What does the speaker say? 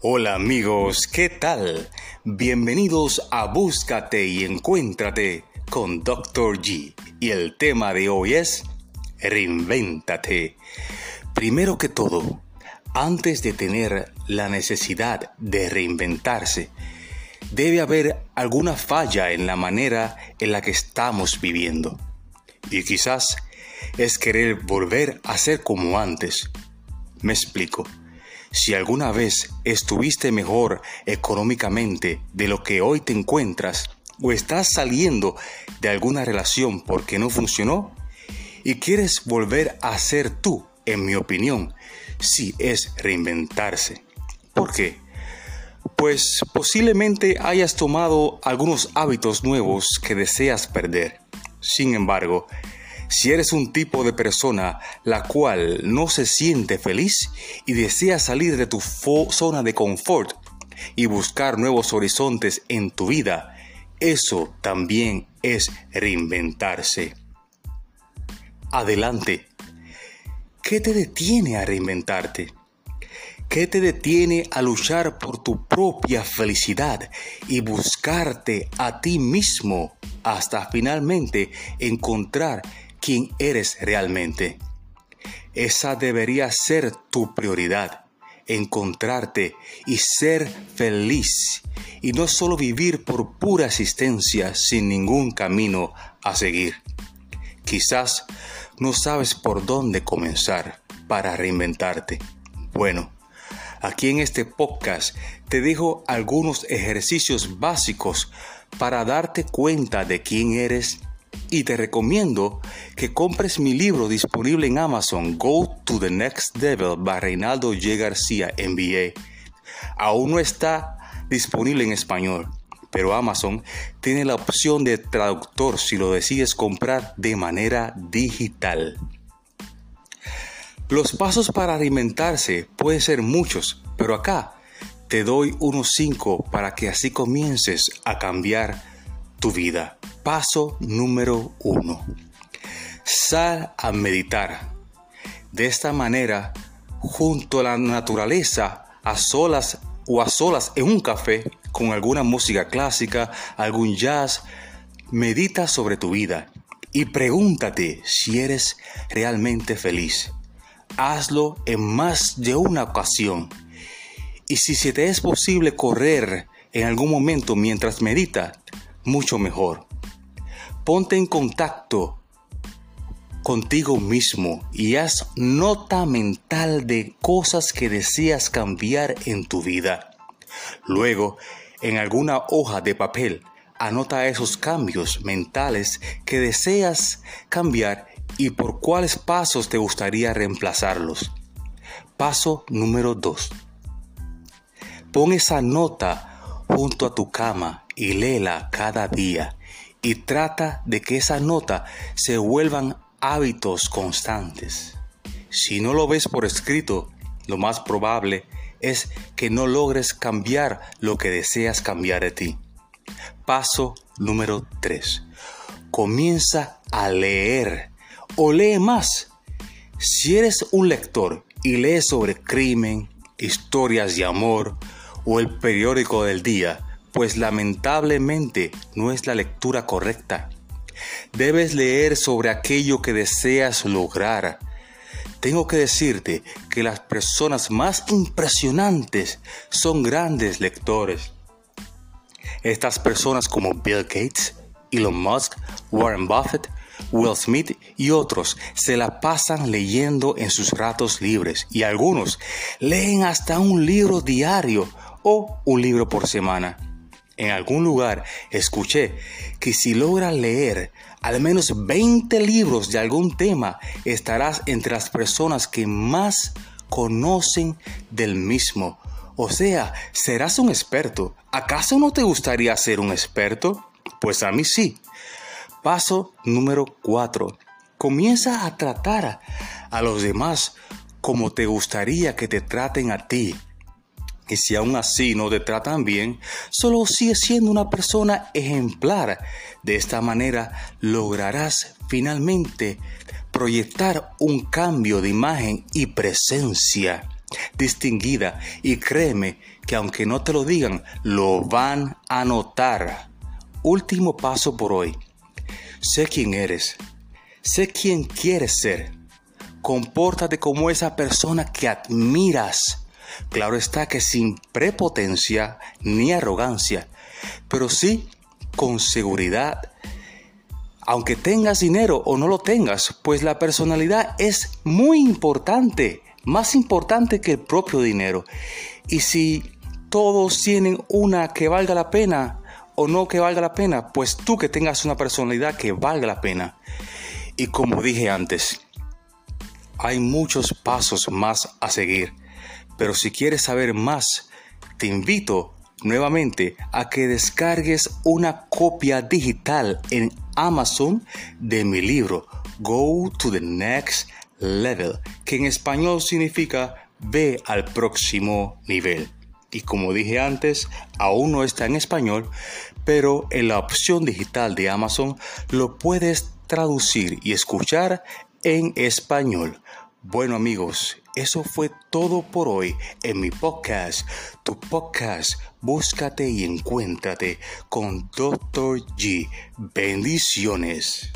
Hola amigos, ¿qué tal? Bienvenidos a Búscate y Encuéntrate con Dr. G. Y el tema de hoy es Reinvéntate. Primero que todo, antes de tener la necesidad de reinventarse, debe haber alguna falla en la manera en la que estamos viviendo. Y quizás es querer volver a ser como antes. Me explico. Si alguna vez estuviste mejor económicamente de lo que hoy te encuentras, o estás saliendo de alguna relación porque no funcionó, y quieres volver a ser tú, en mi opinión, si es reinventarse. ¿Por qué? Pues posiblemente hayas tomado algunos hábitos nuevos que deseas perder. Sin embargo, si eres un tipo de persona la cual no se siente feliz y desea salir de tu zona de confort y buscar nuevos horizontes en tu vida, eso también es reinventarse. Adelante. ¿Qué te detiene a reinventarte? ¿Qué te detiene a luchar por tu propia felicidad y buscarte a ti mismo hasta finalmente encontrar quién eres realmente? Esa debería ser tu prioridad, encontrarte y ser feliz y no solo vivir por pura existencia sin ningún camino a seguir. Quizás no sabes por dónde comenzar para reinventarte. Bueno, Aquí en este podcast te dejo algunos ejercicios básicos para darte cuenta de quién eres y te recomiendo que compres mi libro disponible en Amazon Go to the Next Level by Reinaldo J. García MBA. Aún no está disponible en español, pero Amazon tiene la opción de traductor si lo decides comprar de manera digital. Los pasos para alimentarse pueden ser muchos, pero acá te doy unos 5 para que así comiences a cambiar tu vida. Paso número 1. Sal a meditar. De esta manera, junto a la naturaleza, a solas o a solas en un café, con alguna música clásica, algún jazz, medita sobre tu vida y pregúntate si eres realmente feliz hazlo en más de una ocasión. Y si te es posible correr en algún momento mientras medita, mucho mejor. Ponte en contacto contigo mismo y haz nota mental de cosas que deseas cambiar en tu vida. Luego, en alguna hoja de papel, anota esos cambios mentales que deseas cambiar y por cuáles pasos te gustaría reemplazarlos. Paso número 2. Pon esa nota junto a tu cama y léela cada día y trata de que esa nota se vuelvan hábitos constantes. Si no lo ves por escrito, lo más probable es que no logres cambiar lo que deseas cambiar de ti. Paso número 3. Comienza a leer o lee más. Si eres un lector y lees sobre crimen, historias de amor o el periódico del día, pues lamentablemente no es la lectura correcta. Debes leer sobre aquello que deseas lograr. Tengo que decirte que las personas más impresionantes son grandes lectores. Estas personas como Bill Gates, Elon Musk, Warren Buffett Will Smith y otros se la pasan leyendo en sus ratos libres y algunos leen hasta un libro diario o un libro por semana. En algún lugar escuché que si logras leer al menos 20 libros de algún tema, estarás entre las personas que más conocen del mismo. O sea, serás un experto. ¿Acaso no te gustaría ser un experto? Pues a mí sí. Paso número 4. Comienza a tratar a los demás como te gustaría que te traten a ti. Y si aún así no te tratan bien, solo sigue siendo una persona ejemplar. De esta manera lograrás finalmente proyectar un cambio de imagen y presencia distinguida y créeme que aunque no te lo digan, lo van a notar. Último paso por hoy. Sé quién eres. Sé quién quieres ser. Compórtate como esa persona que admiras. Claro está que sin prepotencia ni arrogancia, pero sí con seguridad. Aunque tengas dinero o no lo tengas, pues la personalidad es muy importante, más importante que el propio dinero. Y si todos tienen una que valga la pena o no que valga la pena, pues tú que tengas una personalidad que valga la pena. Y como dije antes, hay muchos pasos más a seguir, pero si quieres saber más, te invito nuevamente a que descargues una copia digital en Amazon de mi libro Go to the Next Level, que en español significa Ve al próximo nivel. Y como dije antes, aún no está en español, pero en la opción digital de Amazon lo puedes traducir y escuchar en español. Bueno amigos, eso fue todo por hoy en mi podcast, tu podcast, búscate y encuéntrate con Dr. G. Bendiciones.